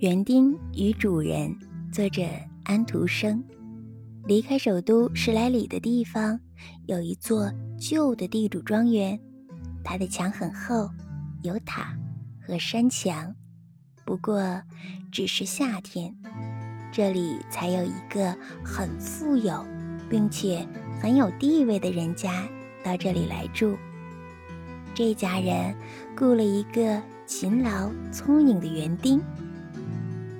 园丁与主人，作者安徒生。离开首都十来里的地方，有一座旧的地主庄园，它的墙很厚，有塔和山墙。不过，只是夏天，这里才有一个很富有，并且很有地位的人家到这里来住。这家人雇了一个勤劳聪颖的园丁。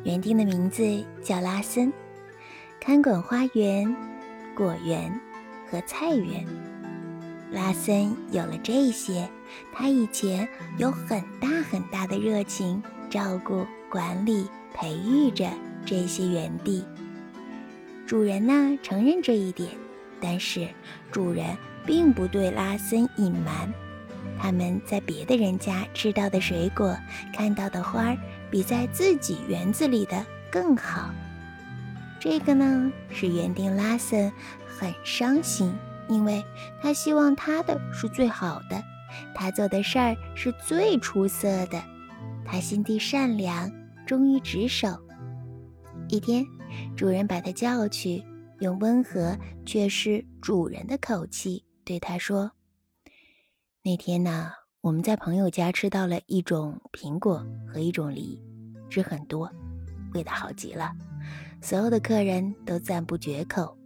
园丁的名字叫拉森，看管花园、果园和菜园。拉森有了这些，他以前有很大很大的热情，照顾、管理、培育着这些园地。主人呢承认这一点，但是主人并不对拉森隐瞒。他们在别的人家吃到的水果、看到的花儿，比在自己园子里的更好。这个呢，使园丁拉森很伤心，因为他希望他的是最好的，他做的事儿是最出色的。他心地善良，忠于职守。一天，主人把他叫去，用温和却是主人的口气对他说。那天呢，我们在朋友家吃到了一种苹果和一种梨，汁很多，味道好极了。所有的客人都赞不绝口。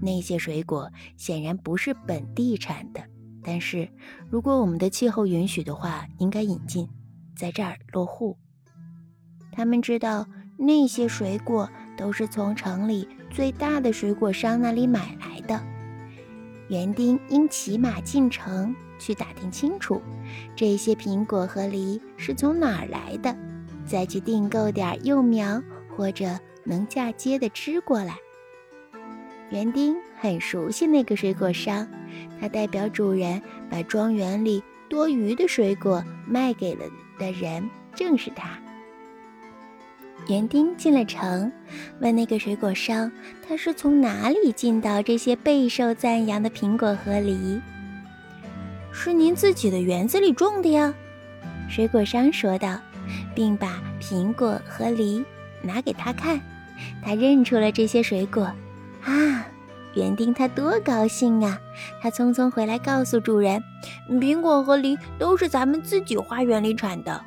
那些水果显然不是本地产的，但是如果我们的气候允许的话，应该引进，在这儿落户。他们知道那些水果都是从城里最大的水果商那里买来。园丁应骑马进城。去打听清楚，这些苹果和梨是从哪儿来的，再去订购点幼苗或者能嫁接的吃过来。园丁很熟悉那个水果商，他代表主人把庄园里多余的水果卖给了的人，正是他。园丁进了城，问那个水果商，他是从哪里进到这些备受赞扬的苹果和梨。是您自己的园子里种的呀，水果商说道，并把苹果和梨拿给他看。他认出了这些水果，啊，园丁他多高兴啊！他匆匆回来告诉主人，苹果和梨都是咱们自己花园里产的。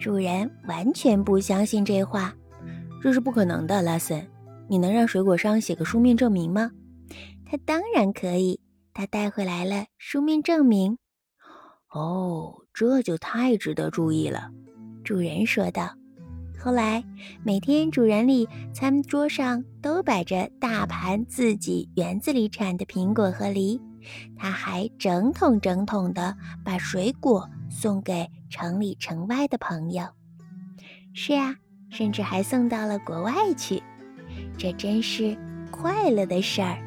主人完全不相信这话，这是不可能的，拉森。你能让水果商写个书面证明吗？他当然可以。他带回来了书面证明。哦，这就太值得注意了，主人说道。后来，每天主人里餐桌上都摆着大盘自己园子里产的苹果和梨，他还整桶整桶的把水果送给城里城外的朋友。是啊，甚至还送到了国外去。这真是快乐的事儿。